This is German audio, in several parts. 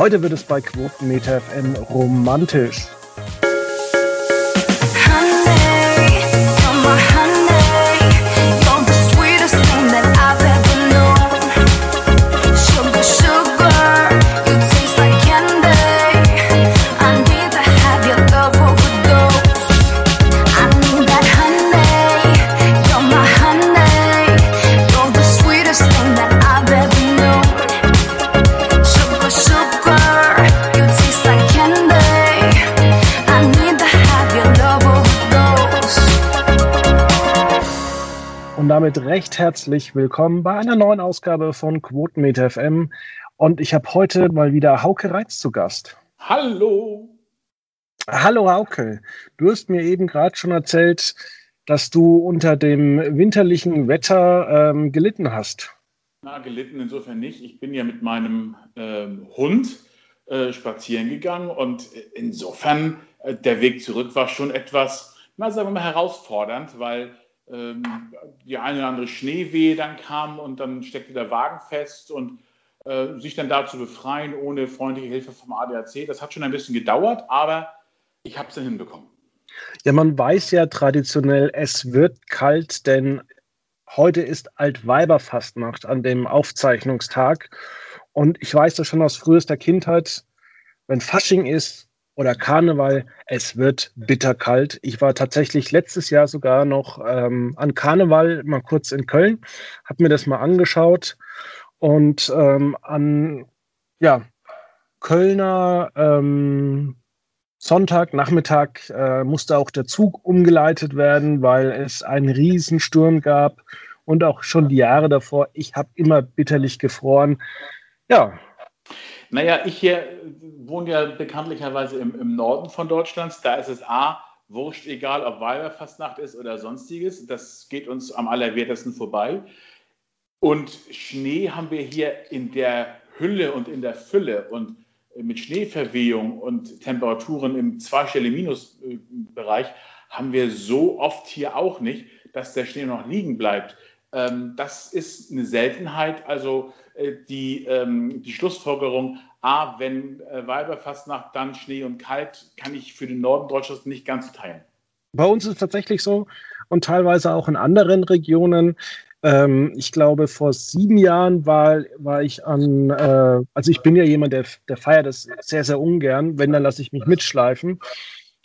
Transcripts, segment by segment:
Heute wird es bei Quotenmeter FM romantisch. Recht herzlich willkommen bei einer neuen Ausgabe von Quotenmeter FM. Und ich habe heute mal wieder Hauke Reitz zu Gast. Hallo. Hallo Hauke. Du hast mir eben gerade schon erzählt, dass du unter dem winterlichen Wetter ähm, gelitten hast. Na, gelitten insofern nicht. Ich bin ja mit meinem ähm, Hund äh, spazieren gegangen und insofern äh, der Weg zurück war schon etwas, na, sagen wir mal, herausfordernd, weil ähm, die eine oder andere Schneewehe dann kam und dann steckte der Wagen fest und äh, sich dann da zu befreien ohne freundliche Hilfe vom ADAC, das hat schon ein bisschen gedauert, aber ich habe es dann hinbekommen. Ja, man weiß ja traditionell, es wird kalt, denn heute ist Altweiberfastnacht an dem Aufzeichnungstag. Und ich weiß das schon aus frühester Kindheit, wenn Fasching ist, oder Karneval, es wird bitterkalt. Ich war tatsächlich letztes Jahr sogar noch ähm, an Karneval mal kurz in Köln, habe mir das mal angeschaut und ähm, an ja, Kölner ähm, Sonntagnachmittag äh, musste auch der Zug umgeleitet werden, weil es einen Riesensturm gab und auch schon die Jahre davor. Ich habe immer bitterlich gefroren. Ja, naja, ich hier wohne ja bekanntlicherweise im, im Norden von Deutschlands. Da ist es A, wurscht, egal ob Weiberfastnacht ist oder sonstiges. Das geht uns am allerwertesten vorbei. Und Schnee haben wir hier in der Hülle und in der Fülle und mit Schneeverwehung und Temperaturen im zweistelligen Minusbereich haben wir so oft hier auch nicht, dass der Schnee noch liegen bleibt. Ähm, das ist eine Seltenheit. Also äh, die, ähm, die Schlussfolgerung, A, wenn äh, Weiberfastnacht, dann Schnee und kalt, kann ich für den Norden Deutschlands nicht ganz teilen. Bei uns ist es tatsächlich so und teilweise auch in anderen Regionen. Ähm, ich glaube, vor sieben Jahren war, war ich an, äh, also ich bin ja jemand, der, der feiert das sehr, sehr ungern. Wenn, dann lasse ich mich mitschleifen.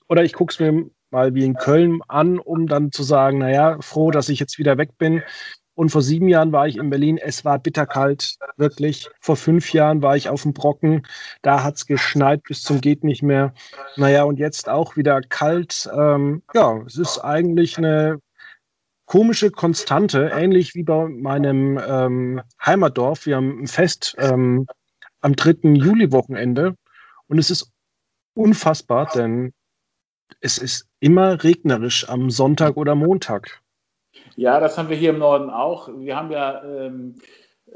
Oder ich gucke es mir mal wie in Köln an, um dann zu sagen, naja, froh, dass ich jetzt wieder weg bin. Und vor sieben Jahren war ich in Berlin. Es war bitterkalt, wirklich. Vor fünf Jahren war ich auf dem Brocken. Da hat es geschneit bis zum geht nicht mehr. Naja, und jetzt auch wieder kalt. Ähm, ja, es ist eigentlich eine komische Konstante, ähnlich wie bei meinem ähm, Heimatdorf. Wir haben ein Fest ähm, am 3. Juli-Wochenende. Und es ist unfassbar, denn es ist immer regnerisch am Sonntag oder Montag. Ja, das haben wir hier im Norden auch. Wir haben ja ähm,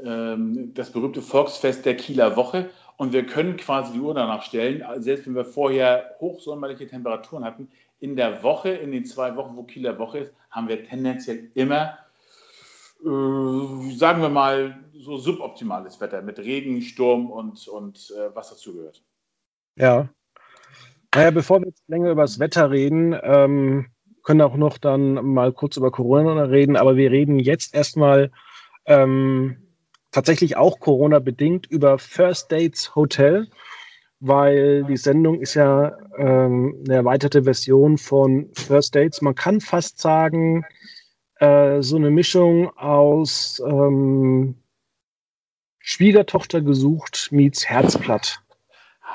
ähm, das berühmte Volksfest der Kieler Woche und wir können quasi die Uhr danach stellen, selbst wenn wir vorher hochsommerliche Temperaturen hatten, in der Woche, in den zwei Wochen, wo Kieler Woche ist, haben wir tendenziell immer, äh, sagen wir mal, so suboptimales Wetter mit Regen, Sturm und, und äh, was dazugehört. Ja. Naja, bevor wir jetzt länger über das Wetter reden, ähm, können auch noch dann mal kurz über Corona reden, aber wir reden jetzt erstmal ähm, tatsächlich auch Corona-bedingt über First Dates Hotel, weil die Sendung ist ja ähm, eine erweiterte Version von First Dates. Man kann fast sagen, äh, so eine Mischung aus ähm, Schwiegertochter gesucht meets Herzblatt.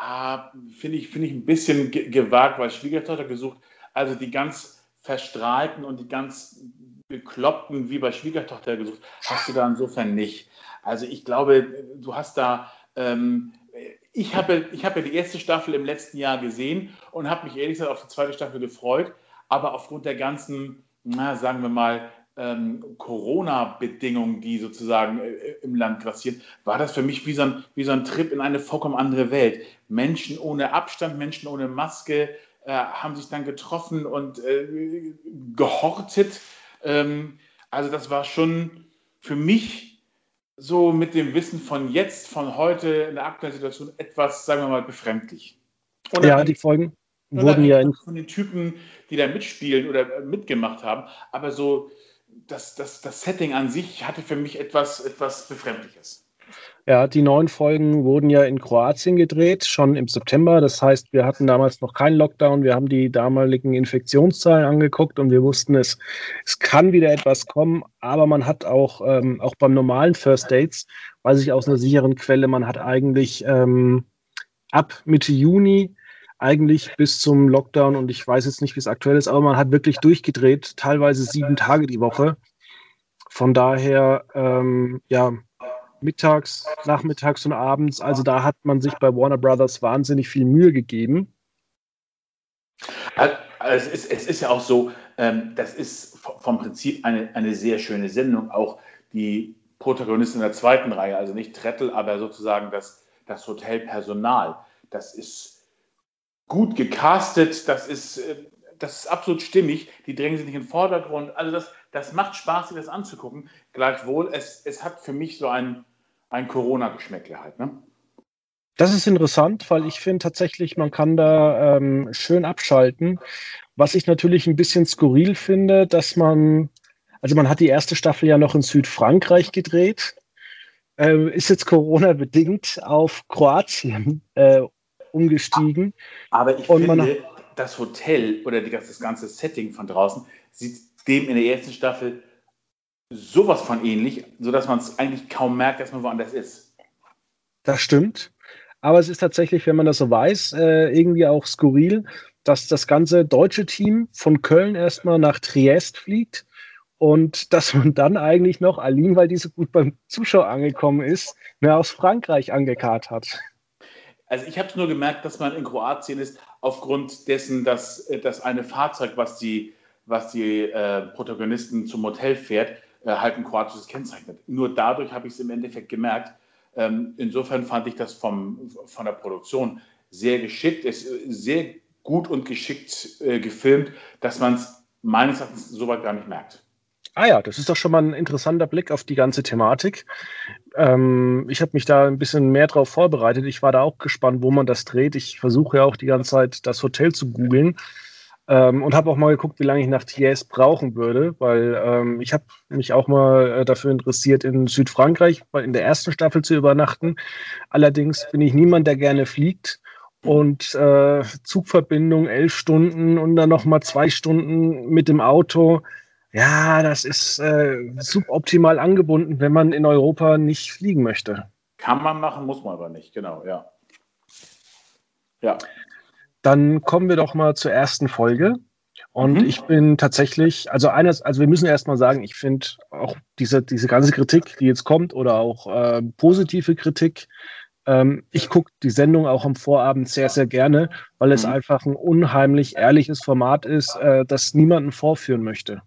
Ah, Finde ich, find ich ein bisschen gewagt, weil Schwiegertochter gesucht, also die ganz Verstrahlten und die ganz Bekloppten wie bei Schwiegertochter gesucht, hast du da insofern nicht. Also ich glaube, du hast da, ähm, ich habe ich hab ja die erste Staffel im letzten Jahr gesehen und habe mich ehrlich gesagt auf die zweite Staffel gefreut, aber aufgrund der ganzen, na, sagen wir mal, ähm, Corona-Bedingungen, die sozusagen äh, im Land grassieren, war das für mich wie so, ein, wie so ein Trip in eine vollkommen andere Welt. Menschen ohne Abstand, Menschen ohne Maske, äh, haben sich dann getroffen und äh, gehortet. Ähm, also das war schon für mich so mit dem Wissen von jetzt, von heute in der aktuellen Situation etwas, sagen wir mal, befremdlich. Und ja, die Folgen wurden ja von den Typen, die da mitspielen oder mitgemacht haben, aber so das, das, das Setting an sich hatte für mich etwas, etwas Befremdliches. Ja, die neuen Folgen wurden ja in Kroatien gedreht, schon im September. Das heißt, wir hatten damals noch keinen Lockdown. Wir haben die damaligen Infektionszahlen angeguckt und wir wussten, es, es kann wieder etwas kommen. Aber man hat auch, ähm, auch beim normalen First Dates, weiß ich aus einer sicheren Quelle, man hat eigentlich ähm, ab Mitte Juni eigentlich bis zum Lockdown und ich weiß jetzt nicht, wie es aktuell ist, aber man hat wirklich durchgedreht, teilweise sieben Tage die Woche. Von daher, ähm, ja, mittags, nachmittags und abends. Also da hat man sich bei Warner Brothers wahnsinnig viel Mühe gegeben. Also es, ist, es ist ja auch so, ähm, das ist vom Prinzip eine, eine sehr schöne Sendung. Auch die Protagonistin der zweiten Reihe, also nicht Trettel, aber sozusagen das, das Hotelpersonal. Das ist gut gecastet, das ist, äh, das ist absolut stimmig. Die drängen sich nicht in den Vordergrund. Also das, das macht Spaß, sich das anzugucken. Gleichwohl, es, es hat für mich so ein, ein Corona-Geschmäckle halt. Ne? Das ist interessant, weil ich finde tatsächlich, man kann da ähm, schön abschalten. Was ich natürlich ein bisschen skurril finde, dass man, also man hat die erste Staffel ja noch in Südfrankreich gedreht, äh, ist jetzt Corona-bedingt auf Kroatien äh, umgestiegen. Aber ich Und finde, das Hotel oder die, das ganze Setting von draußen sieht dem in der ersten Staffel sowas von ähnlich, sodass man es eigentlich kaum merkt, dass man woanders ist. Das stimmt. Aber es ist tatsächlich, wenn man das so weiß, äh, irgendwie auch skurril, dass das ganze deutsche Team von Köln erstmal nach Triest fliegt und dass man dann eigentlich noch, Aline, weil die so gut beim Zuschauer angekommen ist, mehr aus Frankreich angekarrt hat. Also ich habe es nur gemerkt, dass man in Kroatien ist, aufgrund dessen, dass das eine Fahrzeug, was die, was die äh, Protagonisten zum Hotel fährt, äh, halt ein kroatisches Kennzeichen. Nur dadurch habe ich es im Endeffekt gemerkt. Ähm, insofern fand ich das vom, von der Produktion sehr geschickt, ist sehr gut und geschickt äh, gefilmt, dass man es meines Erachtens soweit gar nicht merkt. Ah ja, das ist doch schon mal ein interessanter Blick auf die ganze Thematik. Ähm, ich habe mich da ein bisschen mehr drauf vorbereitet. Ich war da auch gespannt, wo man das dreht. Ich versuche ja auch die ganze Zeit das Hotel zu googeln. Ähm, und habe auch mal geguckt, wie lange ich nach Thiers brauchen würde, weil ähm, ich habe mich auch mal äh, dafür interessiert, in Südfrankreich in der ersten Staffel zu übernachten. Allerdings bin ich niemand, der gerne fliegt. Und äh, Zugverbindung elf Stunden und dann noch mal zwei Stunden mit dem Auto. Ja, das ist äh, suboptimal angebunden, wenn man in Europa nicht fliegen möchte. Kann man machen, muss man aber nicht, genau, ja. Ja. Dann kommen wir doch mal zur ersten Folge. Und mhm. ich bin tatsächlich, also eines, also wir müssen erstmal sagen, ich finde auch diese, diese ganze Kritik, die jetzt kommt, oder auch äh, positive Kritik, ähm, ich gucke die Sendung auch am Vorabend sehr, sehr gerne, weil es mhm. einfach ein unheimlich ehrliches Format ist, äh, das niemanden vorführen möchte.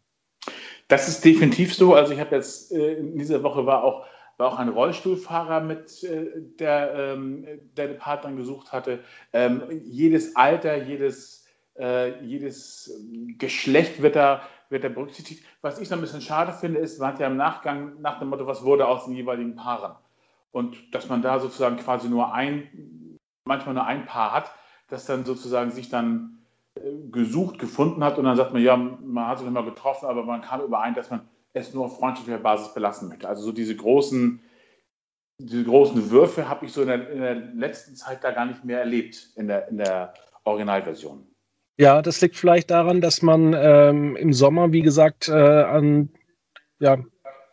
Das ist definitiv so. Also ich habe jetzt äh, in dieser Woche war auch war auch ein Rollstuhlfahrer mit, äh, der, ähm, der eine Partnerin gesucht hatte. Ähm, jedes Alter, jedes, äh, jedes Geschlecht wird da, wird da berücksichtigt. Was ich so ein bisschen schade finde, ist, man hat ja im Nachgang nach dem Motto, was wurde aus den jeweiligen Paaren? Und dass man da sozusagen quasi nur ein, manchmal nur ein Paar hat, das dann sozusagen sich dann gesucht, gefunden hat und dann sagt man, ja, man hat sich mal getroffen, aber man kam überein, dass man es nur auf freundschaftlicher Basis belassen möchte. Also so diese großen, diese großen Würfe habe ich so in der, in der, letzten Zeit da gar nicht mehr erlebt in der, in der Originalversion. Ja, das liegt vielleicht daran, dass man ähm, im Sommer, wie gesagt, äh, an ja,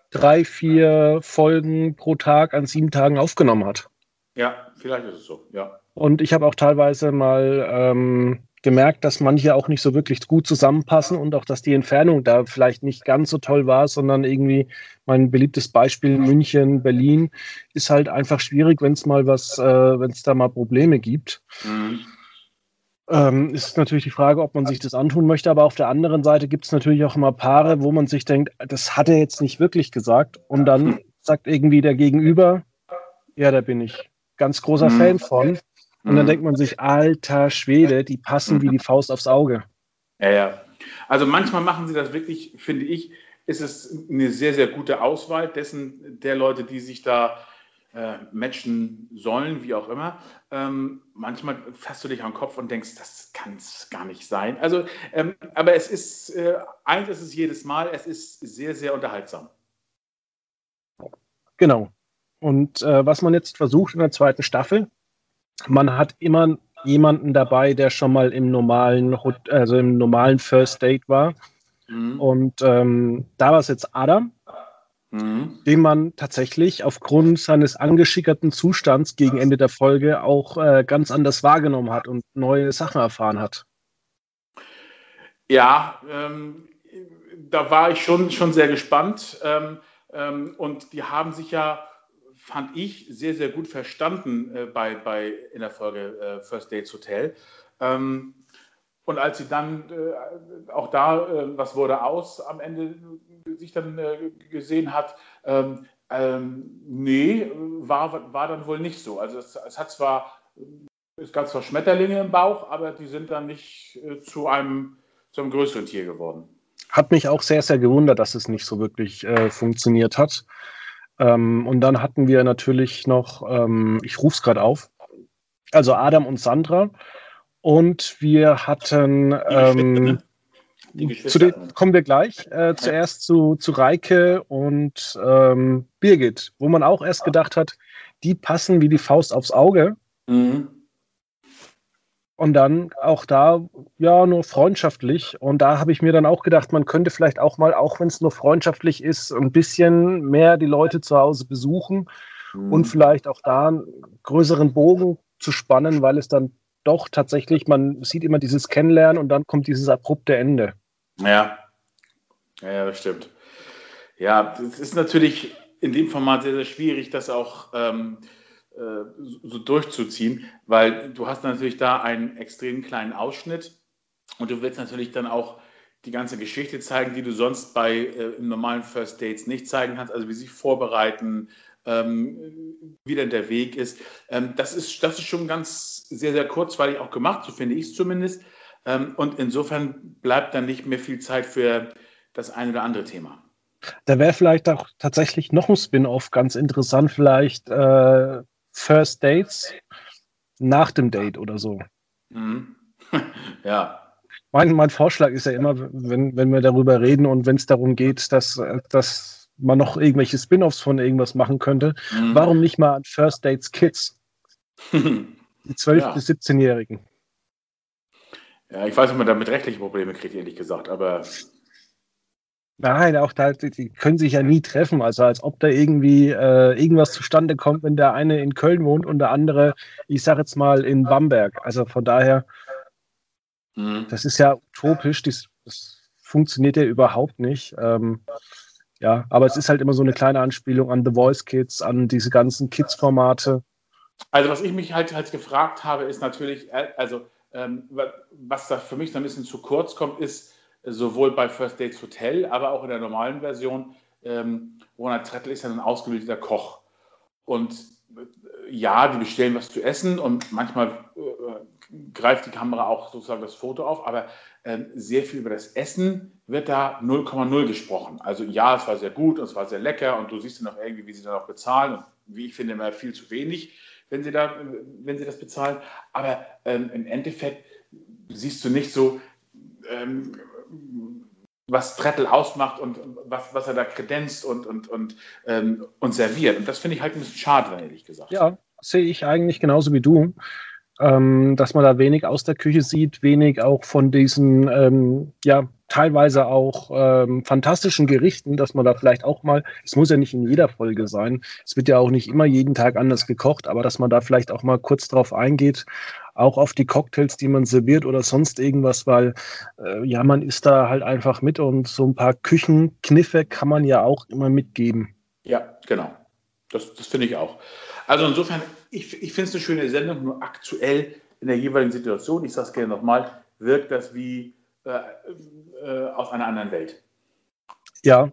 drei, vier Folgen pro Tag an sieben Tagen aufgenommen hat. Ja, vielleicht ist es so, ja. Und ich habe auch teilweise mal ähm, gemerkt, dass manche auch nicht so wirklich gut zusammenpassen und auch, dass die Entfernung da vielleicht nicht ganz so toll war, sondern irgendwie mein beliebtes Beispiel München, Berlin ist halt einfach schwierig, wenn es mal was, äh, wenn es da mal Probleme gibt. Mhm. Ähm, ist natürlich die Frage, ob man sich das antun möchte, aber auf der anderen Seite gibt es natürlich auch immer Paare, wo man sich denkt, das hat er jetzt nicht wirklich gesagt und dann sagt irgendwie der Gegenüber, ja, da bin ich ganz großer mhm. Fan von. Und dann mhm. denkt man sich, alter Schwede, die passen wie die Faust aufs Auge. Ja, ja. Also manchmal machen sie das wirklich, finde ich, ist es eine sehr, sehr gute Auswahl dessen, der Leute, die sich da äh, matchen sollen, wie auch immer. Ähm, manchmal fasst du dich am Kopf und denkst, das kann es gar nicht sein. Also, ähm, aber es ist, äh, eins ist es jedes Mal, es ist sehr, sehr unterhaltsam. Genau. Und äh, was man jetzt versucht in der zweiten Staffel, man hat immer jemanden dabei, der schon mal im normalen, also im normalen First Date war. Mhm. Und ähm, da war es jetzt Adam, mhm. den man tatsächlich aufgrund seines angeschickerten Zustands gegen Ende der Folge auch äh, ganz anders wahrgenommen hat und neue Sachen erfahren hat. Ja, ähm, da war ich schon, schon sehr gespannt. Ähm, ähm, und die haben sich ja, fand ich, sehr, sehr gut verstanden äh, bei, bei, in der Folge äh, First Dates Hotel. Ähm, und als sie dann äh, auch da, äh, was wurde aus, am Ende sich dann äh, gesehen hat, ähm, ähm, nee, war, war dann wohl nicht so. Also es, es, hat zwar, es gab zwar Schmetterlinge im Bauch, aber die sind dann nicht äh, zu, einem, zu einem größeren Tier geworden. Hat mich auch sehr, sehr gewundert, dass es nicht so wirklich äh, funktioniert hat. Ähm, und dann hatten wir natürlich noch, ähm, ich rufe es gerade auf, also Adam und Sandra. Und wir hatten, ähm, zu den kommen wir gleich, äh, zuerst zu, zu Reike und ähm, Birgit, wo man auch erst gedacht hat, die passen wie die Faust aufs Auge. Mhm. Und dann auch da, ja, nur freundschaftlich. Und da habe ich mir dann auch gedacht, man könnte vielleicht auch mal, auch wenn es nur freundschaftlich ist, ein bisschen mehr die Leute zu Hause besuchen mhm. und vielleicht auch da einen größeren Bogen zu spannen, weil es dann doch tatsächlich, man sieht immer dieses Kennenlernen und dann kommt dieses abrupte Ende. Ja, ja, das stimmt. Ja, es ist natürlich in dem Format sehr, sehr schwierig, das auch ähm, äh, so durchzuziehen, weil du hast natürlich da einen extrem kleinen Ausschnitt und du willst natürlich dann auch die ganze Geschichte zeigen, die du sonst bei äh, im normalen First Dates nicht zeigen kannst, also wie sie sich vorbereiten, ähm, wie denn der Weg ist. Ähm, das, ist. Das ist schon ganz sehr, sehr kurzweilig auch gemacht, so finde ich es zumindest. Ähm, und insofern bleibt dann nicht mehr viel Zeit für das eine oder andere Thema. Da wäre vielleicht auch tatsächlich noch ein Spin-off ganz interessant, vielleicht äh, First Dates nach dem Date oder so. Mhm. ja. Mein, mein Vorschlag ist ja immer, wenn, wenn wir darüber reden und wenn es darum geht, dass, dass man noch irgendwelche Spin-offs von irgendwas machen könnte, mhm. warum nicht mal an First Dates Kids? Die 12- ja. bis 17-Jährigen. Ja, ich weiß, ob man damit rechtliche Probleme kriegt, ehrlich gesagt, aber Nein, auch da, die können sich ja nie treffen. Also als ob da irgendwie äh, irgendwas zustande kommt, wenn der eine in Köln wohnt und der andere, ich sag jetzt mal, in Bamberg. Also von daher, mhm. das ist ja utopisch, das, das funktioniert ja überhaupt nicht. Ähm, ja, aber es ist halt immer so eine kleine Anspielung an The Voice Kids, an diese ganzen Kids-Formate. Also was ich mich halt, halt gefragt habe, ist natürlich, äh, also ähm, was da für mich so ein bisschen zu kurz kommt, ist, sowohl bei First Dates Hotel, aber auch in der normalen Version. Ähm, Ronald Trettel ist ja ein ausgebildeter Koch. Und äh, ja, die bestellen was zu essen und manchmal äh, greift die Kamera auch sozusagen das Foto auf, aber äh, sehr viel über das Essen wird da 0,0 gesprochen. Also ja, es war sehr gut und es war sehr lecker und du siehst dann auch irgendwie, wie sie dann auch bezahlen und wie ich finde, immer viel zu wenig, wenn sie, da, wenn sie das bezahlen. Aber ähm, im Endeffekt siehst du nicht so, ähm, was Trettel ausmacht und was, was er da kredenzt und, und, und, ähm, und serviert. Und das finde ich halt ein bisschen schade, ehrlich gesagt. Ja, sehe ich eigentlich genauso wie du. Ähm, dass man da wenig aus der Küche sieht, wenig auch von diesen, ähm, ja, teilweise auch ähm, fantastischen Gerichten, dass man da vielleicht auch mal, es muss ja nicht in jeder Folge sein, es wird ja auch nicht immer jeden Tag anders gekocht, aber dass man da vielleicht auch mal kurz drauf eingeht auch auf die Cocktails, die man serviert oder sonst irgendwas, weil äh, ja, man ist da halt einfach mit und so ein paar Küchenkniffe kann man ja auch immer mitgeben. Ja, genau. Das, das finde ich auch. Also insofern, ich, ich finde es eine schöne Sendung, nur aktuell in der jeweiligen Situation, ich sage es gerne nochmal, wirkt das wie äh, äh, aus einer anderen Welt. Ja,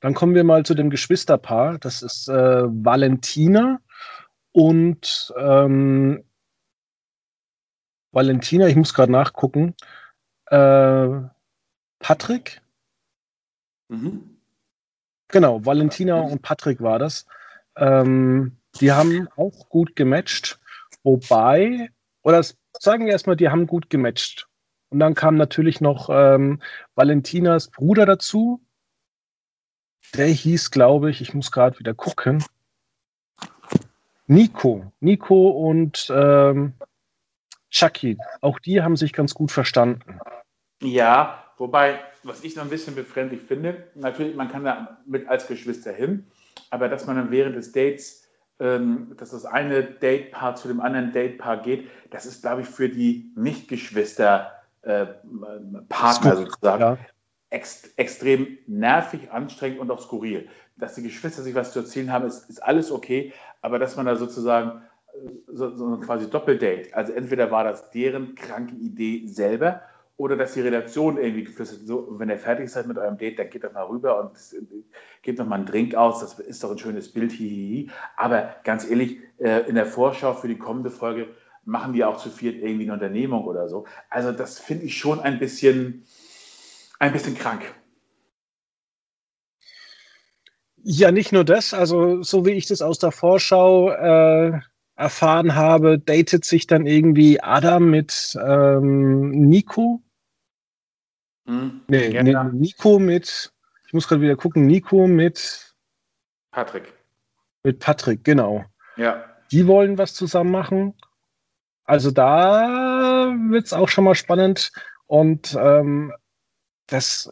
dann kommen wir mal zu dem Geschwisterpaar. Das ist äh, Valentina und ähm, Valentina, ich muss gerade nachgucken. Äh, Patrick? Mhm. Genau, Valentina und Patrick war das. Ähm, die haben auch gut gematcht, wobei, oder sagen wir erstmal, die haben gut gematcht. Und dann kam natürlich noch ähm, Valentinas Bruder dazu. Der hieß, glaube ich, ich muss gerade wieder gucken. Nico. Nico und ähm, Chucky. Auch die haben sich ganz gut verstanden. Ja, wobei, was ich noch ein bisschen befremdlich finde, natürlich, man kann da mit als Geschwister hin, aber dass man dann während des Dates, ähm, dass das eine Datepaar zu dem anderen Datepaar geht, das ist, glaube ich, für die Nicht-Geschwister äh, Partner sozusagen ja. ex extrem nervig, anstrengend und auch skurril. Dass die Geschwister sich was zu erzählen haben, ist, ist alles okay, aber dass man da sozusagen so, so quasi Doppeldate, also entweder war das deren kranke Idee selber oder dass die Redaktion irgendwie geflüstert, so, wenn ihr fertig seid mit eurem Date, dann geht doch mal rüber und gebt doch mal einen Drink aus, das ist doch ein schönes Bild, hihihi. Aber ganz ehrlich, äh, in der Vorschau für die kommende Folge machen die auch zu viert irgendwie eine Unternehmung oder so. Also das finde ich schon ein bisschen, ein bisschen krank. Ja, nicht nur das. Also so wie ich das aus der Vorschau äh, erfahren habe, datet sich dann irgendwie Adam mit ähm, Nico. Hm, nee, nee, Nico mit, ich muss gerade wieder gucken, Nico mit Patrick. Mit Patrick, genau. Ja. Die wollen was zusammen machen. Also da wird es auch schon mal spannend. Und ähm, das,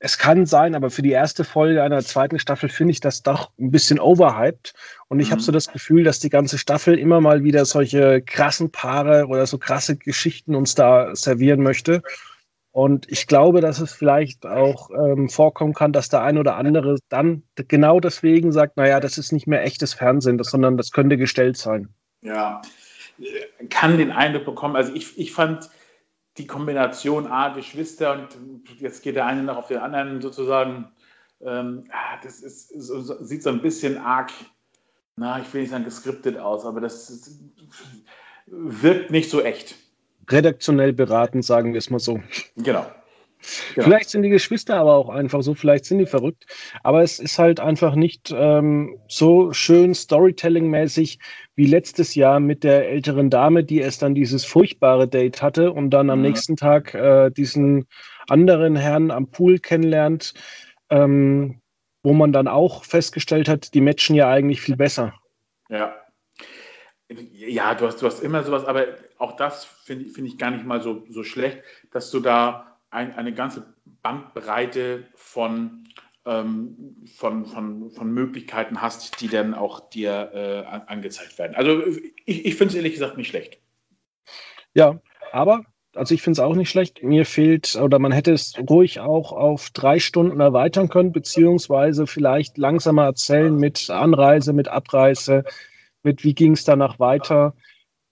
es kann sein, aber für die erste Folge einer zweiten Staffel finde ich das doch ein bisschen overhyped. Und ich mhm. habe so das Gefühl, dass die ganze Staffel immer mal wieder solche krassen Paare oder so krasse Geschichten uns da servieren möchte. Und ich glaube, dass es vielleicht auch ähm, vorkommen kann, dass der ein oder andere dann genau deswegen sagt, naja, das ist nicht mehr echtes Fernsehen, das, sondern das könnte gestellt sein. Ja, kann den Eindruck bekommen, also ich, ich fand die Kombination A, Geschwister und jetzt geht der eine noch auf den anderen sozusagen, ähm, ah, das ist, so, sieht so ein bisschen arg, na, ich will nicht sagen geskriptet aus, aber das, das wirkt nicht so echt. Redaktionell beraten, sagen wir es mal so. Genau. Genau. Vielleicht sind die Geschwister aber auch einfach so, vielleicht sind die verrückt. Aber es ist halt einfach nicht ähm, so schön Storytelling-mäßig wie letztes Jahr mit der älteren Dame, die erst dann dieses furchtbare Date hatte und dann am mhm. nächsten Tag äh, diesen anderen Herrn am Pool kennenlernt, ähm, wo man dann auch festgestellt hat, die matchen ja eigentlich viel besser. Ja. Ja, du hast, du hast immer sowas, aber auch das finde find ich gar nicht mal so, so schlecht, dass du da ein, eine ganze Bandbreite von, ähm, von, von, von Möglichkeiten hast, die dann auch dir äh, angezeigt werden. Also ich, ich finde es ehrlich gesagt nicht schlecht. Ja, aber also ich finde es auch nicht schlecht. Mir fehlt, oder man hätte es ruhig auch auf drei Stunden erweitern können, beziehungsweise vielleicht langsamer erzählen mit Anreise, mit Abreise, mit wie ging es danach weiter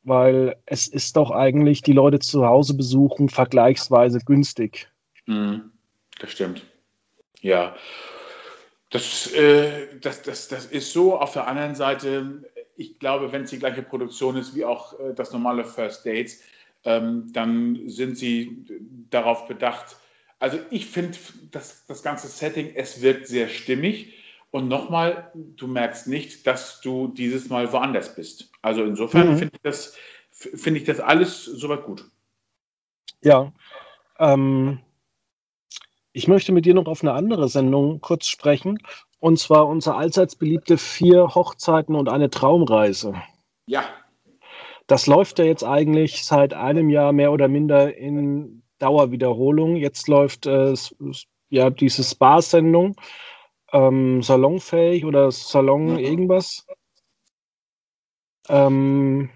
weil es ist doch eigentlich die Leute zu Hause besuchen vergleichsweise günstig. Mhm, das stimmt. Ja. Das, äh, das, das, das ist so. Auf der anderen Seite, ich glaube, wenn es die gleiche Produktion ist wie auch äh, das normale First Dates, ähm, dann sind sie darauf bedacht. Also ich finde das, das ganze Setting, es wirkt sehr stimmig. Und nochmal, du merkst nicht, dass du dieses Mal woanders bist. Also insofern mhm. finde ich, das, find ich das alles soweit gut. Ja. Ähm, ich möchte mit dir noch auf eine andere Sendung kurz sprechen. Und zwar unser allseits beliebte vier Hochzeiten und eine Traumreise. Ja. Das läuft ja jetzt eigentlich seit einem Jahr mehr oder minder in Dauerwiederholung. Jetzt läuft äh, ja diese Spa-Sendung ähm, salonfähig oder Salon irgendwas. Ähm,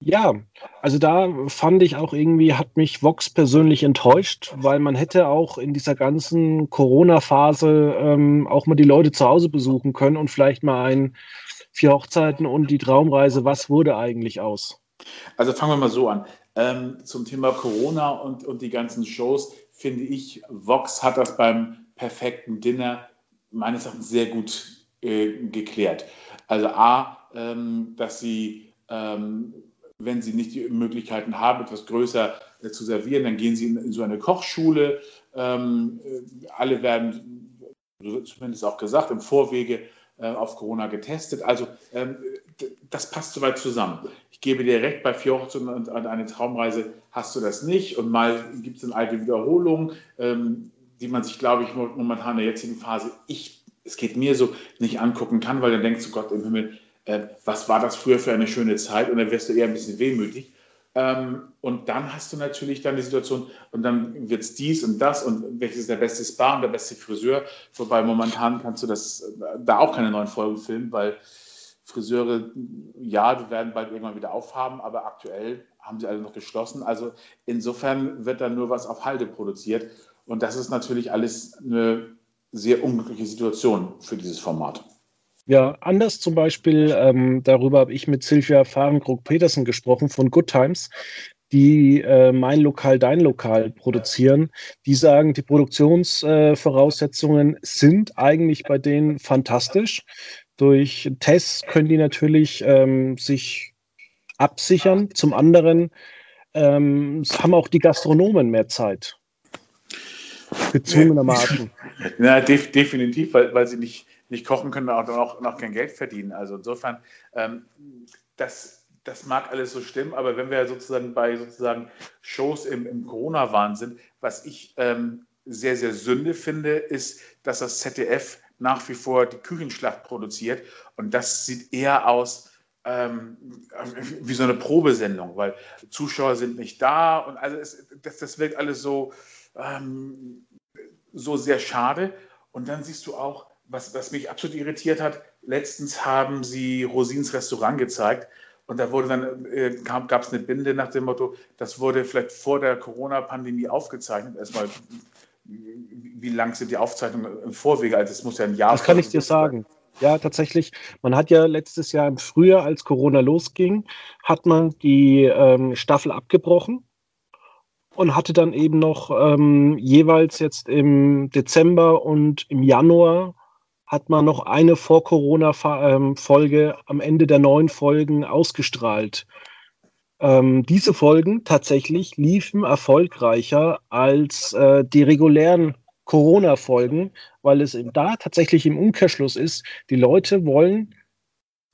ja, also da fand ich auch irgendwie, hat mich Vox persönlich enttäuscht, weil man hätte auch in dieser ganzen Corona-Phase ähm, auch mal die Leute zu Hause besuchen können und vielleicht mal ein vier Hochzeiten und die Traumreise, was wurde eigentlich aus? Also fangen wir mal so an. Ähm, zum Thema Corona und, und die ganzen Shows finde ich, Vox hat das beim perfekten Dinner meines Erachtens sehr gut äh, geklärt. Also A, ähm, dass sie, ähm, wenn sie nicht die Möglichkeiten haben, etwas größer äh, zu servieren, dann gehen sie in, in so eine Kochschule. Ähm, äh, alle werden zumindest auch gesagt, im Vorwege äh, auf Corona getestet. Also ähm, das passt soweit zusammen. Ich gebe dir recht, bei Fjord und, eine Traumreise hast du das nicht. Und mal gibt es eine alte Wiederholung, ähm, die man sich, glaube ich, momentan in der jetzigen Phase, ich, es geht mir so, nicht angucken kann, weil dann denkst du, Gott im Himmel, äh, was war das früher für eine schöne Zeit? Und dann wirst du eher ein bisschen wehmütig. Ähm, und dann hast du natürlich dann die Situation, und dann wird es dies und das und welches ist der beste Spa und der beste Friseur. Wobei momentan kannst du das da auch keine neuen Folgen filmen, weil Friseure, ja, die werden bald irgendwann wieder aufhaben, aber aktuell haben sie alle noch geschlossen. Also insofern wird dann nur was auf Halde produziert. Und das ist natürlich alles eine sehr unglückliche Situation für dieses Format. Ja, anders zum Beispiel, ähm, darüber habe ich mit Silvia Fahrenkrug-Petersen gesprochen von Good Times, die äh, Mein Lokal, Dein Lokal produzieren. Die sagen, die Produktionsvoraussetzungen äh, sind eigentlich bei denen fantastisch. Durch Tests können die natürlich ähm, sich absichern. Zum anderen ähm, haben auch die Gastronomen mehr Zeit. Gezwungenermaßen. Ja, def definitiv, weil, weil sie nicht nicht kochen können und auch noch kein Geld verdienen. Also insofern, ähm, das, das mag alles so stimmen, aber wenn wir sozusagen bei sozusagen Shows im, im Corona-Wahn sind, was ich ähm, sehr, sehr Sünde finde, ist, dass das ZDF nach wie vor die Küchenschlacht produziert und das sieht eher aus ähm, wie so eine Probesendung, weil Zuschauer sind nicht da und also es, das, das wirkt alles so, ähm, so sehr schade. Und dann siehst du auch, was, was mich absolut irritiert hat, letztens haben sie Rosins Restaurant gezeigt und da wurde dann, äh, gab es eine Binde nach dem Motto, das wurde vielleicht vor der Corona-Pandemie aufgezeichnet. Erstmal, wie lang sind die Aufzeichnungen im Vorwege? Also es muss ja ein Jahr. Das kann ich dir sagen. Ja, tatsächlich. Man hat ja letztes Jahr im Frühjahr, als Corona losging, hat man die ähm, Staffel abgebrochen und hatte dann eben noch ähm, jeweils jetzt im Dezember und im Januar hat man noch eine Vor-Corona-Folge am Ende der neun Folgen ausgestrahlt. Ähm, diese Folgen tatsächlich liefen erfolgreicher als äh, die regulären Corona-Folgen, weil es da tatsächlich im Umkehrschluss ist, die Leute wollen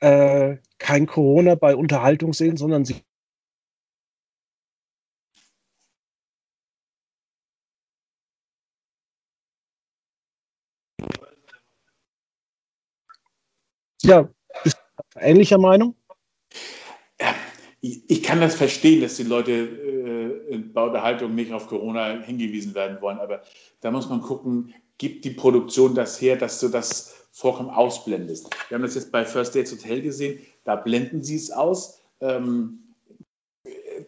äh, kein Corona bei Unterhaltung sehen, sondern sie Ja, ähnlicher Meinung? Ich, kann das verstehen, dass die Leute äh, bei Unterhaltung nicht auf Corona hingewiesen werden wollen, aber da muss man gucken, gibt die Produktion das her, dass du das vollkommen ausblendest. Wir haben das jetzt bei First Dates Hotel gesehen, da blenden sie es aus. Ähm,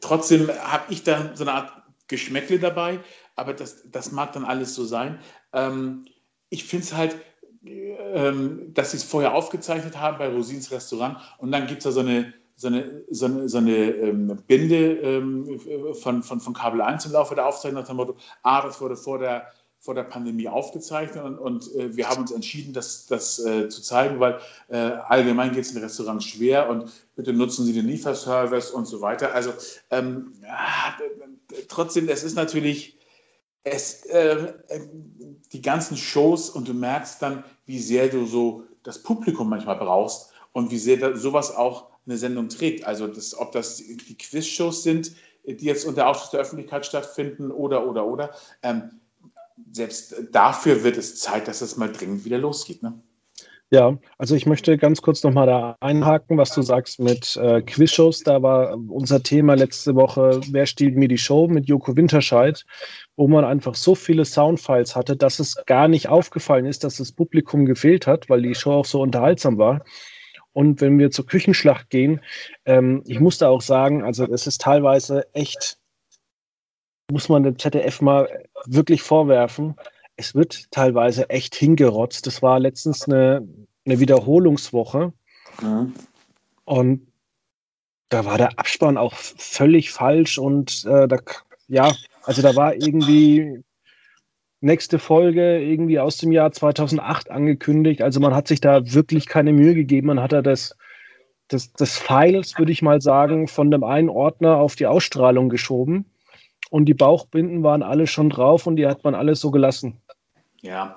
trotzdem habe ich da so eine Art Geschmäckle dabei, aber das, das mag dann alles so sein. Ähm, ich finde es halt, ähm, dass sie es vorher aufgezeichnet haben bei Rosins Restaurant und dann gibt es da so eine, so eine, so eine, so eine ähm, Binde ähm, von, von, von Kabel 1 im Laufe der Aufzeichnung nach dem Motto, ah, das wurde vor der, vor der Pandemie aufgezeichnet und, und äh, wir haben uns entschieden, das, das äh, zu zeigen, weil äh, allgemein geht es in Restaurants schwer und bitte nutzen Sie den Lieferservice und so weiter. Also ähm, ja, trotzdem, es ist natürlich es, äh, die ganzen Shows und du merkst dann, wie sehr du so das Publikum manchmal brauchst und wie sehr da sowas auch eine Sendung trägt. Also das, ob das die Quizshows sind, die jetzt unter Ausschluss der Öffentlichkeit stattfinden oder, oder, oder. Ähm, selbst dafür wird es Zeit, dass es mal dringend wieder losgeht. Ne? Ja, also ich möchte ganz kurz nochmal da einhaken, was du sagst mit äh, Quizshows. Da war unser Thema letzte Woche, wer stiehlt mir die Show mit Joko Winterscheid, wo man einfach so viele Soundfiles hatte, dass es gar nicht aufgefallen ist, dass das Publikum gefehlt hat, weil die Show auch so unterhaltsam war. Und wenn wir zur Küchenschlacht gehen, ähm, ich musste auch sagen, also es ist teilweise echt, muss man dem ZDF mal wirklich vorwerfen, es wird teilweise echt hingerotzt. Das war letztens eine, eine Wiederholungswoche. Mhm. Und da war der Abspann auch völlig falsch und äh, da, ja, also da war irgendwie nächste Folge irgendwie aus dem Jahr 2008 angekündigt. Also man hat sich da wirklich keine Mühe gegeben. Man hat da das, das, das Files, würde ich mal sagen, von dem einen Ordner auf die Ausstrahlung geschoben. Und die Bauchbinden waren alle schon drauf und die hat man alles so gelassen. Ja,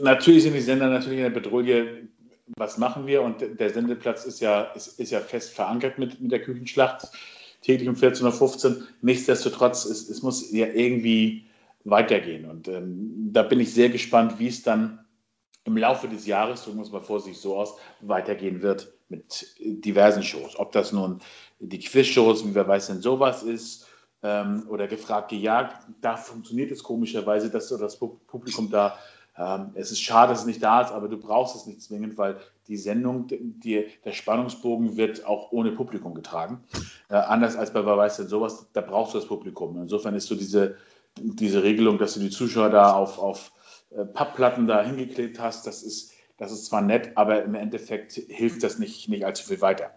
natürlich sind die Sender natürlich in der Bedrohung. Was machen wir? Und der Sendeplatz ist ja, ist, ist ja fest verankert mit, mit der Küchenschlacht, täglich um 14.15 Uhr. Nichtsdestotrotz, es, es muss ja irgendwie weitergehen. Und ähm, da bin ich sehr gespannt, wie es dann im Laufe des Jahres, drücken wir es mal vorsichtig so aus, weitergehen wird mit diversen Shows. Ob das nun die Quizshows, wie wer weiß denn sowas ist, ähm, oder gefragt gejagt, da funktioniert es komischerweise, dass das Publikum da, ähm, es ist schade, dass es nicht da ist, aber du brauchst es nicht zwingend, weil die Sendung, die, der Spannungsbogen wird auch ohne Publikum getragen. Äh, anders als bei Wer weiß denn sowas, da brauchst du das Publikum. Insofern ist so diese, diese Regelung, dass du die Zuschauer da auf, auf äh, Pappplatten da hingeklebt hast, das ist, das ist zwar nett, aber im Endeffekt hilft das nicht, nicht allzu viel weiter.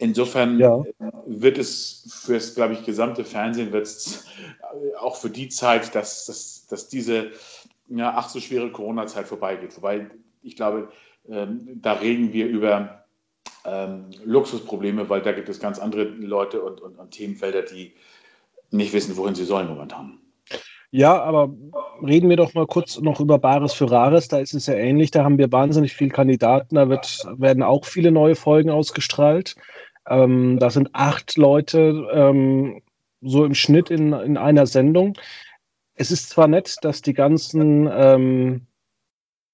Insofern ja. wird es für das, glaube ich, gesamte Fernsehen wird es auch für die Zeit, dass, dass, dass diese ja, ach so schwere Corona-Zeit vorbeigeht. Wobei ich glaube, ähm, da reden wir über ähm, Luxusprobleme, weil da gibt es ganz andere Leute und, und, und Themenfelder, die nicht wissen, wohin sie sollen momentan. Ja, aber reden wir doch mal kurz noch über Bares für Rares. Da ist es ja ähnlich. Da haben wir wahnsinnig viele Kandidaten. Da wird, werden auch viele neue Folgen ausgestrahlt. Ähm, da sind acht Leute ähm, so im Schnitt in, in einer Sendung. Es ist zwar nett, dass die ganzen ähm,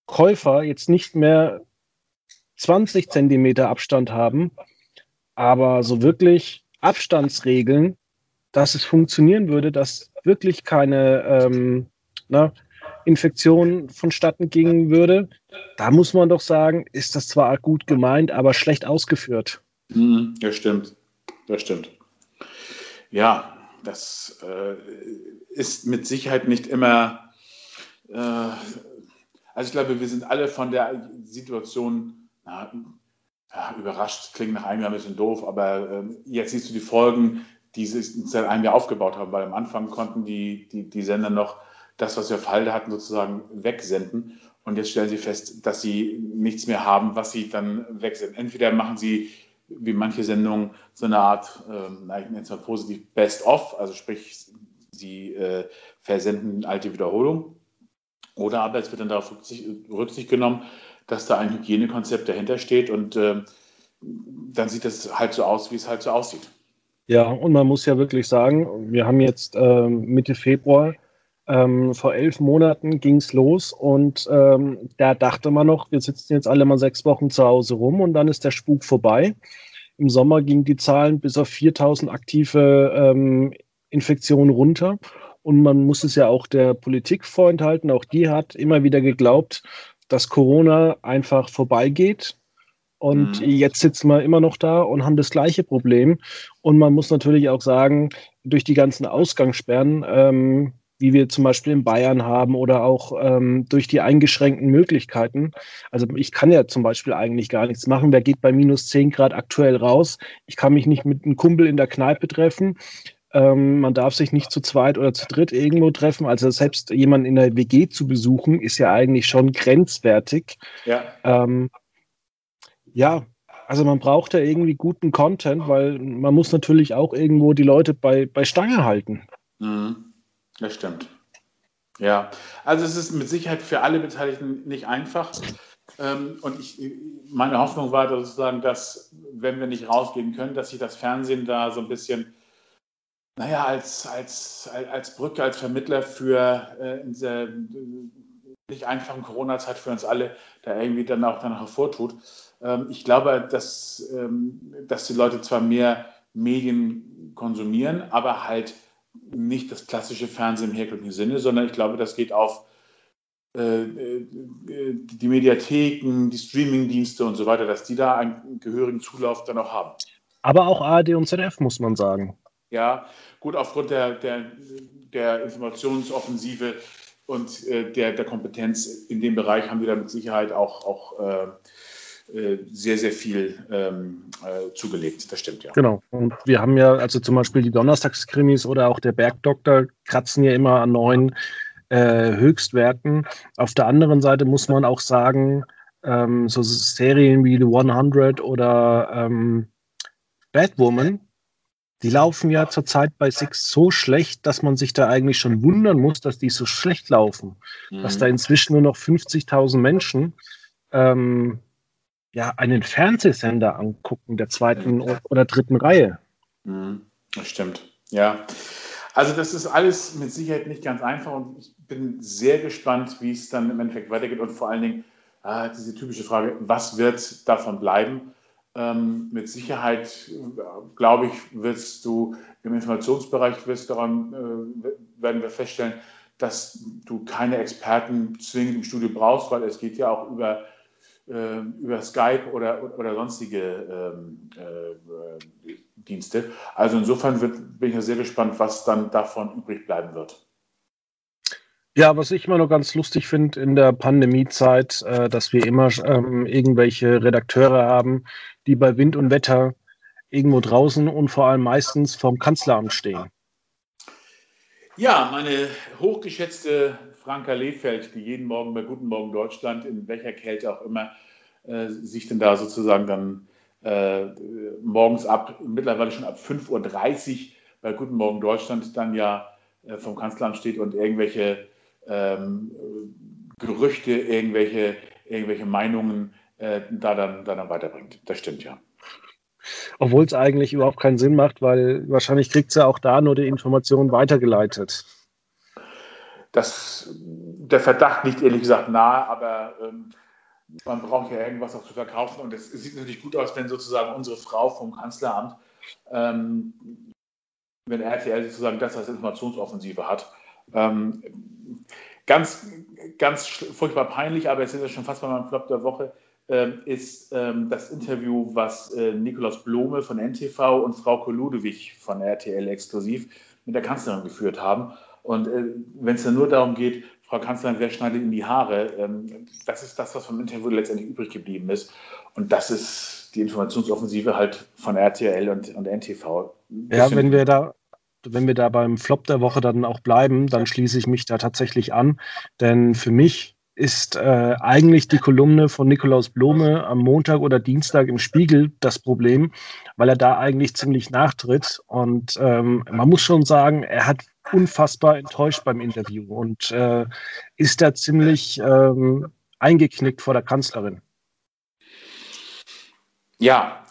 Käufer jetzt nicht mehr 20 Zentimeter Abstand haben, aber so wirklich Abstandsregeln, dass es funktionieren würde, dass wirklich keine ähm, na, Infektion vonstatten gingen würde, da muss man doch sagen, ist das zwar gut gemeint, aber schlecht ausgeführt. Mhm, das stimmt. Das stimmt. Ja, das äh, ist mit Sicherheit nicht immer. Äh, also ich glaube, wir sind alle von der Situation na, ja, überrascht. Klingt nach einem Jahr ein bisschen doof, aber äh, jetzt siehst du die Folgen, die sie seit einem Jahr aufgebaut haben, weil am Anfang konnten die, die, die Sender noch das, was wir auf Halde hatten, sozusagen wegsenden. Und jetzt stellen sie fest, dass sie nichts mehr haben, was sie dann wegsenden. Entweder machen sie, wie manche Sendungen, so eine Art, ähm, ich nenne es mal positiv, Best-of, also sprich, sie äh, versenden alte Wiederholungen. Oder aber es wird dann darauf Rücksicht, genommen, dass da ein Hygienekonzept dahinter steht und äh, dann sieht es halt so aus, wie es halt so aussieht. Ja, und man muss ja wirklich sagen, wir haben jetzt ähm, Mitte Februar, ähm, vor elf Monaten ging es los und ähm, da dachte man noch, wir sitzen jetzt alle mal sechs Wochen zu Hause rum und dann ist der Spuk vorbei. Im Sommer gingen die Zahlen bis auf 4000 aktive ähm, Infektionen runter. Und man muss es ja auch der Politik vorenthalten. Auch die hat immer wieder geglaubt, dass Corona einfach vorbeigeht und mhm. jetzt sitzen wir immer noch da und haben das gleiche Problem. Und man muss natürlich auch sagen, durch die ganzen Ausgangssperren, ähm, wie wir zum Beispiel in Bayern haben oder auch ähm, durch die eingeschränkten Möglichkeiten. Also ich kann ja zum Beispiel eigentlich gar nichts machen. Wer geht bei minus 10 Grad aktuell raus? Ich kann mich nicht mit einem Kumpel in der Kneipe treffen. Ähm, man darf sich nicht zu zweit oder zu dritt irgendwo treffen. Also selbst jemanden in der WG zu besuchen, ist ja eigentlich schon grenzwertig. Ja. Ähm, ja, also man braucht ja irgendwie guten Content, weil man muss natürlich auch irgendwo die Leute bei, bei Stange halten. Mhm. Das stimmt. Ja, also es ist mit Sicherheit für alle Beteiligten nicht einfach. Ähm, und ich, meine Hoffnung war sozusagen, dass, wenn wir nicht rausgehen können, dass sich das Fernsehen da so ein bisschen, naja, als, als, als Brücke, als Vermittler für äh, in dieser nicht einfachen Corona-Zeit für uns alle da irgendwie dann auch danach hervortut. Ähm, ich glaube, dass, ähm, dass die Leute zwar mehr Medien konsumieren, aber halt nicht das klassische Fernsehen im herkömmlichen Sinne, sondern ich glaube, das geht auf äh, äh, die Mediatheken, die Streamingdienste und so weiter, dass die da einen gehörigen Zulauf dann auch haben. Aber auch ARD und ZDF, muss man sagen. Ja, gut, aufgrund der, der, der Informationsoffensive und äh, der, der Kompetenz in dem Bereich haben wir da mit Sicherheit auch, auch äh, sehr, sehr viel ähm, äh, zugelegt. Das stimmt ja. Genau. Und wir haben ja, also zum Beispiel die Donnerstagskrimis oder auch der Bergdoktor kratzen ja immer an neuen äh, Höchstwerten. Auf der anderen Seite muss man auch sagen, ähm, so Serien wie The 100 oder ähm, Batwoman, Die laufen ja zurzeit bei Six so schlecht, dass man sich da eigentlich schon wundern muss, dass die so schlecht laufen. Mhm. Dass da inzwischen nur noch 50.000 Menschen ähm, ja, einen Fernsehsender angucken, der zweiten oder dritten Reihe. Mhm. Das stimmt. Ja. Also das ist alles mit Sicherheit nicht ganz einfach und ich bin sehr gespannt, wie es dann im Endeffekt weitergeht und vor allen Dingen äh, diese typische Frage, was wird davon bleiben? Ähm, mit Sicherheit, glaube ich, wirst du im Informationsbereich wirst daran, äh, werden wir feststellen, dass du keine Experten zwingend im Studio brauchst, weil es geht ja auch über, äh, über Skype oder, oder sonstige ähm, äh, Dienste. Also insofern wird, bin ich ja sehr gespannt, was dann davon übrig bleiben wird. Ja, was ich immer noch ganz lustig finde in der Pandemiezeit, äh, dass wir immer ähm, irgendwelche Redakteure haben, die bei Wind und Wetter irgendwo draußen und vor allem meistens vorm Kanzleramt stehen. Ja, meine hochgeschätzte Franka Lehfeld, die jeden Morgen bei Guten Morgen Deutschland, in welcher Kälte auch immer, äh, sich denn da sozusagen dann äh, morgens ab, mittlerweile schon ab 5.30 Uhr bei Guten Morgen Deutschland dann ja äh, vom Kanzleramt steht und irgendwelche ähm, Gerüchte, irgendwelche, irgendwelche Meinungen äh, da, dann, da dann weiterbringt. Das stimmt ja. Obwohl es eigentlich überhaupt keinen Sinn macht, weil wahrscheinlich kriegt sie ja auch da nur die Informationen weitergeleitet. Das, der Verdacht liegt ehrlich gesagt nahe, aber ähm, man braucht ja irgendwas auch zu verkaufen und es sieht natürlich gut aus, wenn sozusagen unsere Frau vom Kanzleramt, ähm, wenn RTL sozusagen das als Informationsoffensive hat. Ähm, ganz, ganz furchtbar peinlich, aber es ist ja schon fast bei meinem Flop der Woche, ähm, ist ähm, das Interview, was äh, Nikolaus Blome von NTV und Frau Koludewig von RTL exklusiv mit der Kanzlerin geführt haben. Und äh, wenn es dann nur darum geht, Frau Kanzlerin, wer schneidet in die Haare, ähm, das ist das, was vom Interview letztendlich übrig geblieben ist. Und das ist die Informationsoffensive halt von RTL und, und NTV. Ja, wenn wir da wenn wir da beim Flop der Woche dann auch bleiben, dann schließe ich mich da tatsächlich an. Denn für mich ist äh, eigentlich die Kolumne von Nikolaus Blome am Montag oder Dienstag im Spiegel das Problem, weil er da eigentlich ziemlich nachtritt. Und ähm, man muss schon sagen, er hat unfassbar enttäuscht beim Interview und äh, ist da ziemlich ähm, eingeknickt vor der Kanzlerin. Ja,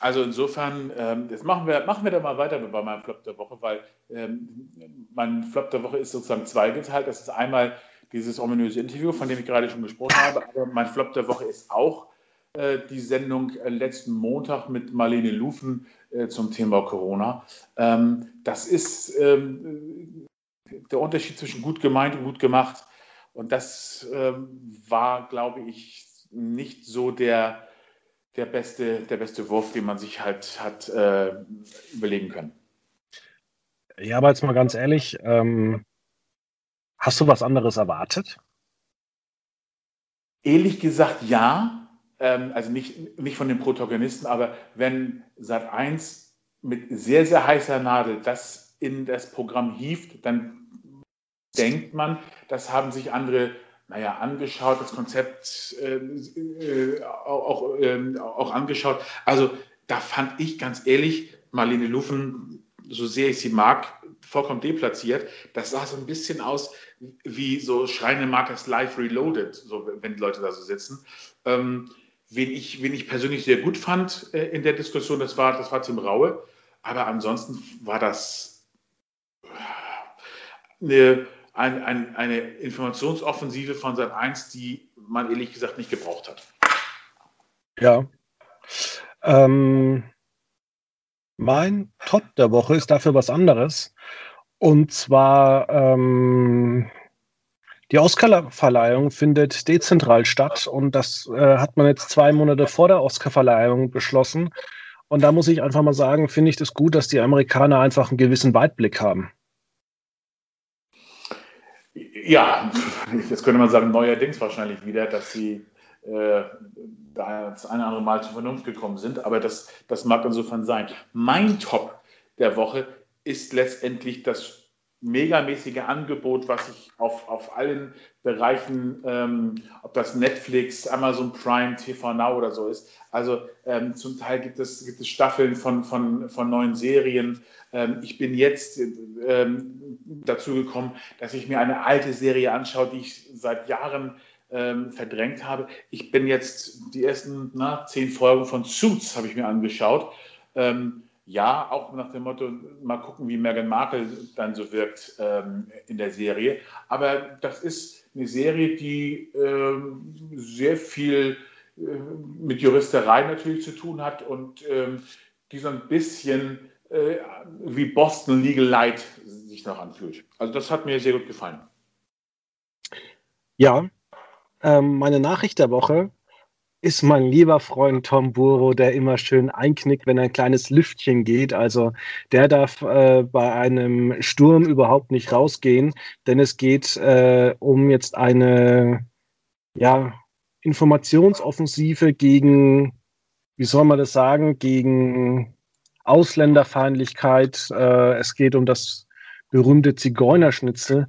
also insofern, ähm, jetzt machen wir, machen wir da mal weiter bei meinem Flop der Woche, weil ähm, mein Flop der Woche ist sozusagen zweigeteilt. Das ist einmal dieses ominöse Interview, von dem ich gerade schon gesprochen habe, aber mein Flop der Woche ist auch äh, die Sendung äh, letzten Montag mit Marlene Lufen äh, zum Thema Corona. Ähm, das ist ähm, der Unterschied zwischen gut gemeint und gut gemacht. Und das ähm, war, glaube ich, nicht so der der beste, der beste Wurf, den man sich halt hat äh, überlegen können. Ja, aber jetzt mal ganz ehrlich, ähm, hast du was anderes erwartet? Ehrlich gesagt, ja. Ähm, also nicht, nicht von den Protagonisten, aber wenn Sat 1 mit sehr, sehr heißer Nadel das in das Programm hieft, dann denkt man, das haben sich andere naja, angeschaut, das Konzept äh, äh, auch, äh, auch angeschaut. Also da fand ich ganz ehrlich, Marlene Luffen, so sehr ich sie mag, vollkommen deplatziert. Das sah so ein bisschen aus wie so Schreine Markers Live Reloaded, so, wenn die Leute da so sitzen. Ähm, wen, ich, wen ich persönlich sehr gut fand äh, in der Diskussion, das war, das war Tim Raue. Aber ansonsten war das äh, eine ein, ein, eine Informationsoffensive von Sat 1, die man ehrlich gesagt nicht gebraucht hat. Ja. Ähm, mein Top der Woche ist dafür was anderes. Und zwar ähm, die Oscarverleihung findet dezentral statt und das äh, hat man jetzt zwei Monate vor der Oscarverleihung beschlossen. Und da muss ich einfach mal sagen, finde ich das gut, dass die Amerikaner einfach einen gewissen Weitblick haben. Ja, jetzt könnte man sagen, neuerdings wahrscheinlich wieder, dass sie äh, da das eine oder andere Mal zur Vernunft gekommen sind, aber das, das mag insofern sein. Mein Top der Woche ist letztendlich das megamäßige Angebot, was ich auf, auf allen Bereichen, ähm, ob das Netflix, Amazon Prime, TV Now oder so ist. Also ähm, zum Teil gibt es, gibt es Staffeln von, von, von neuen Serien. Ähm, ich bin jetzt ähm, dazu gekommen, dass ich mir eine alte Serie anschaue, die ich seit Jahren ähm, verdrängt habe. Ich bin jetzt die ersten na, zehn Folgen von Suits habe ich mir angeschaut. Ähm, ja, auch nach dem Motto, mal gucken, wie Meghan Markle dann so wirkt ähm, in der Serie. Aber das ist eine Serie, die ähm, sehr viel äh, mit Juristerei natürlich zu tun hat und ähm, die so ein bisschen äh, wie Boston Legal Light sich noch anfühlt. Also das hat mir sehr gut gefallen. Ja, ähm, meine Nachricht der Woche ist mein lieber Freund Tom Buro, der immer schön einknickt, wenn ein kleines Lüftchen geht. Also der darf äh, bei einem Sturm überhaupt nicht rausgehen, denn es geht äh, um jetzt eine ja, Informationsoffensive gegen, wie soll man das sagen, gegen Ausländerfeindlichkeit. Äh, es geht um das berühmte Zigeunerschnitzel.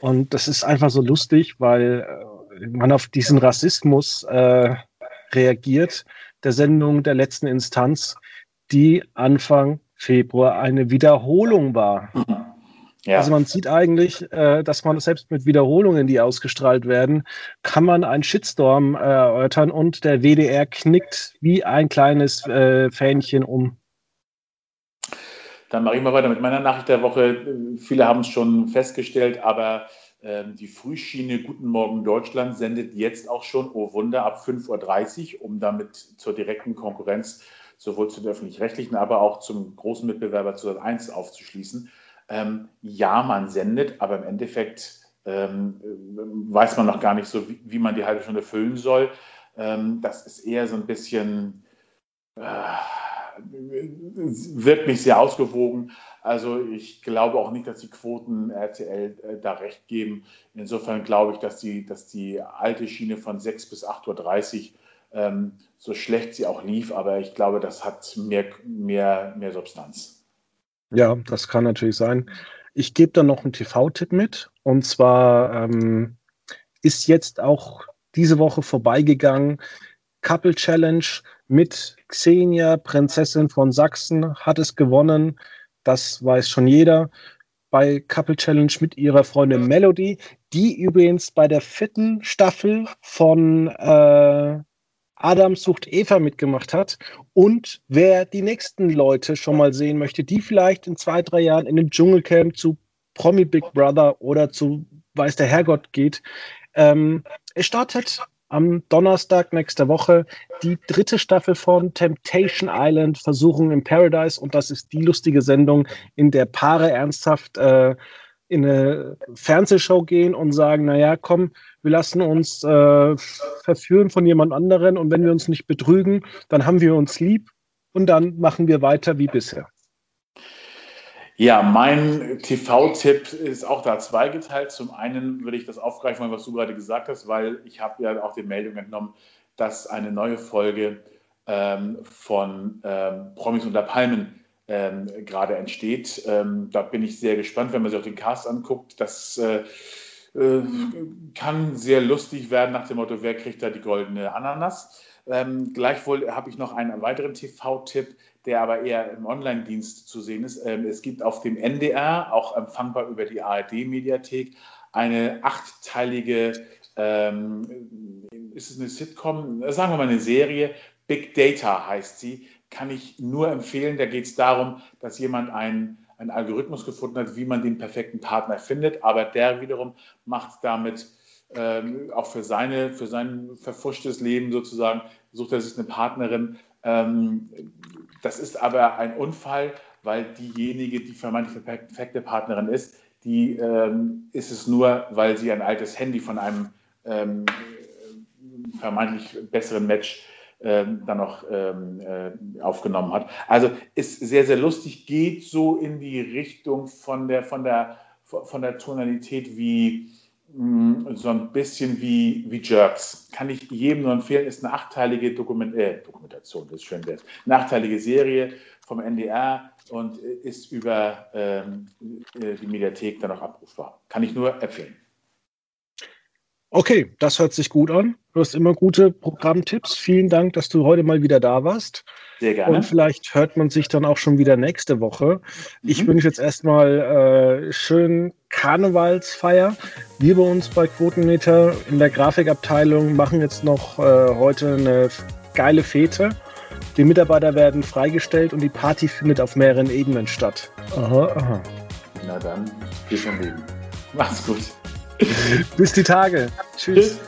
Und das ist einfach so lustig, weil äh, man auf diesen Rassismus äh, reagiert, der Sendung der letzten Instanz, die Anfang Februar eine Wiederholung war. Ja. Also man sieht eigentlich, äh, dass man selbst mit Wiederholungen, die ausgestrahlt werden, kann man einen Shitstorm äh, erörtern und der WDR knickt wie ein kleines äh, Fähnchen um. Dann mache ich mal weiter mit meiner Nachricht der Woche. Viele haben es schon festgestellt, aber die Frühschiene Guten Morgen Deutschland sendet jetzt auch schon, oh Wunder, ab 5.30 Uhr, um damit zur direkten Konkurrenz sowohl zu den öffentlich-rechtlichen, aber auch zum großen Mitbewerber zu 1 aufzuschließen. Ähm, ja, man sendet, aber im Endeffekt ähm, weiß man noch gar nicht so, wie, wie, man die halbe Stunde füllen soll. Ähm, das ist eher so ein bisschen, äh, wirkt nicht sehr ausgewogen. Also ich glaube auch nicht, dass die Quoten RTL äh, da recht geben. Insofern glaube ich, dass die, dass die alte Schiene von 6 bis 8.30 Uhr, ähm, so schlecht sie auch lief, aber ich glaube, das hat mehr, mehr, mehr Substanz. Ja, das kann natürlich sein. Ich gebe da noch einen TV-Tipp mit. Und zwar ähm, ist jetzt auch diese Woche vorbeigegangen Couple Challenge mit Xenia, Prinzessin von Sachsen, hat es gewonnen. Das weiß schon jeder. Bei Couple Challenge mit ihrer Freundin Melody, die übrigens bei der vierten Staffel von äh, Adam sucht Eva mitgemacht hat. Und wer die nächsten Leute schon mal sehen möchte, die vielleicht in zwei, drei Jahren in den Dschungelcamp zu Promi Big Brother oder zu Weiß der Herrgott geht, ähm, es startet am Donnerstag nächster Woche die dritte Staffel von Temptation Island, Versuchung in Paradise. Und das ist die lustige Sendung, in der Paare ernsthaft äh, in eine Fernsehshow gehen und sagen, naja, komm, wir lassen uns äh, verführen von jemand anderen und wenn wir uns nicht betrügen, dann haben wir uns lieb und dann machen wir weiter wie bisher. Ja, mein TV-Tipp ist auch da zweigeteilt. Zum einen würde ich das aufgreifen, was du gerade gesagt hast, weil ich habe ja auch die Meldung entnommen, dass eine neue Folge ähm, von ähm, Promis unter Palmen ähm, gerade entsteht. Ähm, da bin ich sehr gespannt, wenn man sich auch den Cast anguckt. Das äh, äh, kann sehr lustig werden nach dem Motto, wer kriegt da die goldene Ananas. Ähm, gleichwohl habe ich noch einen weiteren TV-Tipp der aber eher im Online-Dienst zu sehen ist. Ähm, es gibt auf dem NDR, auch empfangbar über die ARD-Mediathek, eine achtteilige, ähm, ist es eine Sitcom, sagen wir mal eine Serie, Big Data heißt sie, kann ich nur empfehlen. Da geht es darum, dass jemand einen, einen Algorithmus gefunden hat, wie man den perfekten Partner findet, aber der wiederum macht damit ähm, auch für, seine, für sein verfuschtes Leben sozusagen, sucht er sich eine Partnerin, das ist aber ein Unfall, weil diejenige, die vermeintlich perfekte Partnerin ist, die ähm, ist es nur, weil sie ein altes Handy von einem ähm, vermeintlich besseren Match ähm, dann noch ähm, äh, aufgenommen hat. Also ist sehr, sehr lustig, geht so in die Richtung von der, von der, von der Tonalität wie Mm, so ein bisschen wie, wie Jerks. Kann ich jedem nur empfehlen, ist eine achteilige Dokument äh, Dokumentation, das ist schön wert. Eine Serie vom NDR und ist über ähm, äh, die Mediathek dann auch abrufbar. Kann ich nur empfehlen. Okay, das hört sich gut an. Du hast immer gute Programmtipps. Vielen Dank, dass du heute mal wieder da warst. Sehr gerne. Und vielleicht hört man sich dann auch schon wieder nächste Woche. Mhm. Ich wünsche jetzt erstmal äh, schön Karnevalsfeier. Wir bei uns bei Quotenmeter in der Grafikabteilung machen jetzt noch äh, heute eine geile Fete. Die Mitarbeiter werden freigestellt und die Party findet auf mehreren Ebenen statt. Aha, aha. Na dann, wir schon leben. Mach's gut. Bis die Tage. Tschüss. Tschüss.